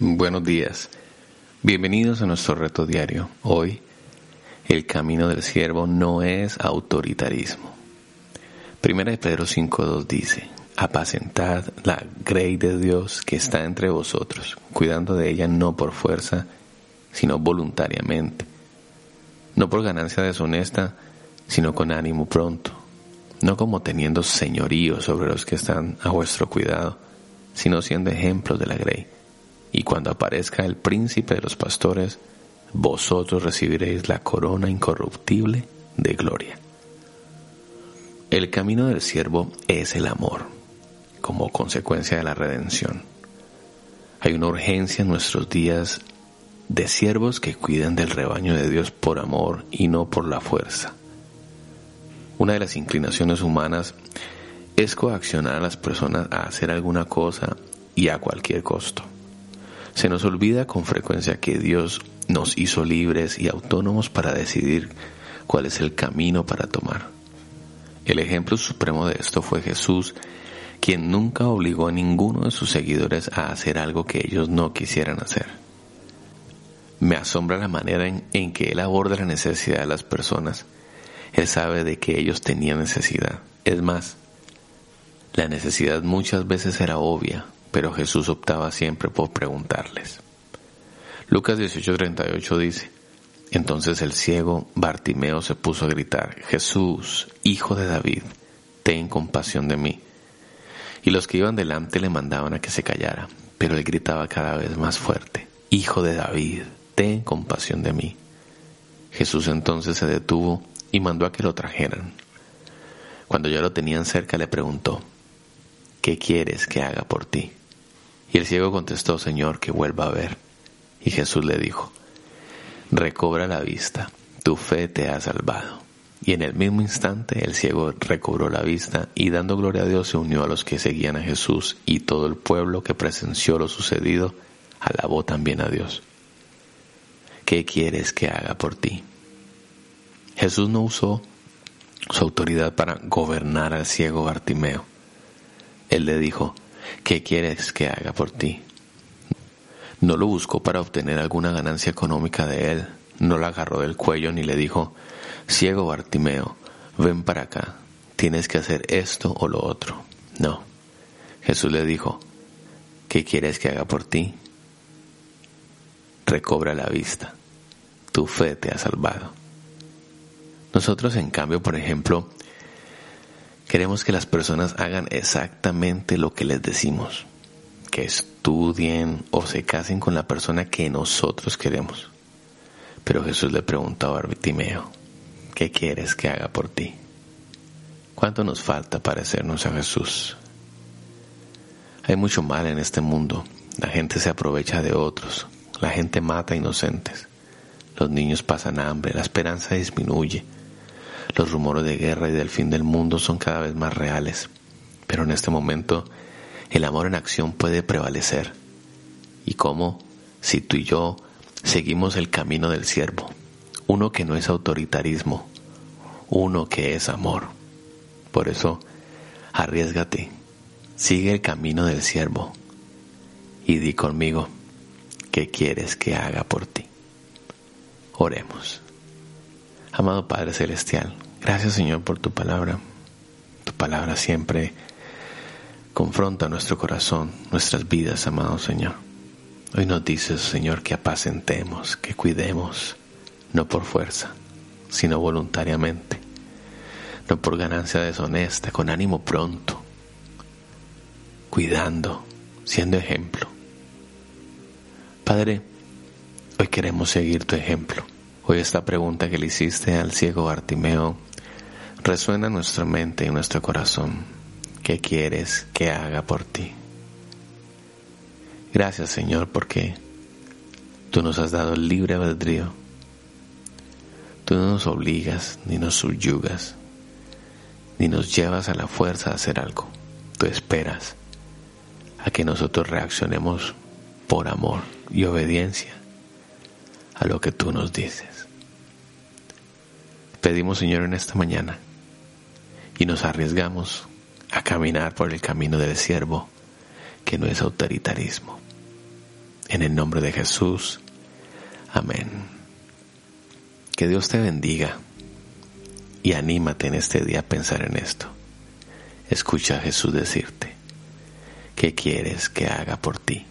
Buenos días. Bienvenidos a nuestro reto diario. Hoy, el camino del siervo no es autoritarismo. Primera de Pedro 5.2 dice, apacentad la grey de Dios que está entre vosotros, cuidando de ella no por fuerza, sino voluntariamente, no por ganancia deshonesta, sino con ánimo pronto, no como teniendo señorío sobre los que están a vuestro cuidado, sino siendo ejemplos de la grey y cuando aparezca el príncipe de los pastores, vosotros recibiréis la corona incorruptible de gloria. El camino del siervo es el amor, como consecuencia de la redención. Hay una urgencia en nuestros días de siervos que cuiden del rebaño de Dios por amor y no por la fuerza. Una de las inclinaciones humanas es coaccionar a las personas a hacer alguna cosa y a cualquier costo. Se nos olvida con frecuencia que Dios nos hizo libres y autónomos para decidir cuál es el camino para tomar. El ejemplo supremo de esto fue Jesús, quien nunca obligó a ninguno de sus seguidores a hacer algo que ellos no quisieran hacer. Me asombra la manera en, en, que Él aborda la necesidad de las personas. Él sabe de que ellos tenían necesidad. Es más, la necesidad muchas veces era obvia, pero Jesús optaba siempre por preguntarles. Lucas 18:38 dice, entonces el ciego Bartimeo se puso a gritar, Jesús, hijo de David, ten compasión de mí. Y los que iban delante le mandaban a que se callara, pero él gritaba cada vez más fuerte, Hijo de David, ten compasión de mí. Jesús entonces se detuvo y mandó a que lo trajeran. Cuando ya lo tenían cerca le preguntó, ¿qué quieres que haga por ti? Y el ciego contestó, Señor, que vuelva a ver. Y Jesús le dijo, recobra la vista, tu fe te ha salvado. Y en el mismo instante el ciego recobró la vista y dando gloria a Dios se unió a los que seguían a Jesús y todo el pueblo que presenció lo sucedido alabó también a Dios. ¿Qué quieres que haga por ti? Jesús no usó su autoridad para gobernar al ciego Bartimeo. Él le dijo, ¿qué quieres que haga por ti? No lo buscó para obtener alguna ganancia económica de él, no la agarró del cuello ni le dijo, ciego Bartimeo, ven para acá, tienes que hacer esto o lo otro. No, Jesús le dijo, ¿qué quieres que haga por ti? Recobra la vista, tu fe te ha salvado. Nosotros, en cambio, por ejemplo, Queremos que las personas hagan exactamente lo que les decimos, que estudien o se casen con la persona que nosotros queremos. Pero Jesús le preguntó a Bartimeo, ¿qué quieres que haga por ti? ¿Cuánto nos falta parecernos a Jesús? Hay mucho mal en este mundo. La gente se aprovecha de otros. La gente mata inocentes. Los niños pasan hambre. La esperanza disminuye. Los rumores de guerra y del fin del mundo son cada vez más reales, pero en este momento el amor en acción puede prevalecer. ¿Y cómo? Si tú y yo seguimos el camino del siervo, uno que no es autoritarismo, uno que es amor. Por eso, arriesgate, sigue el camino del siervo y di conmigo, ¿qué quieres que haga por ti? Oremos. Amado Padre Celestial, gracias Señor por tu palabra. Tu palabra siempre confronta nuestro corazón, nuestras vidas, amado Señor. Hoy nos dices, Señor, que apacentemos, que cuidemos, no por fuerza, sino voluntariamente, no por ganancia deshonesta, con ánimo pronto, cuidando, siendo ejemplo. Padre, hoy queremos seguir tu ejemplo. Hoy esta pregunta que le hiciste al ciego Bartimeo resuena en nuestra mente y en nuestro corazón. ¿Qué quieres que haga por ti? Gracias Señor porque tú nos has dado el libre albedrío. Tú no nos obligas ni nos subyugas ni nos llevas a la fuerza a hacer algo. Tú esperas a que nosotros reaccionemos por amor y obediencia a lo que tú nos dices. Pedimos, Señor, en esta mañana y nos arriesgamos a caminar por el camino del siervo, que no es autoritarismo, En el nombre de Jesús. Amén. Que Dios te bendiga y anímate en este día a pensar en esto. Escucha a Jesús decirte, ¿qué quieres que haga por ti?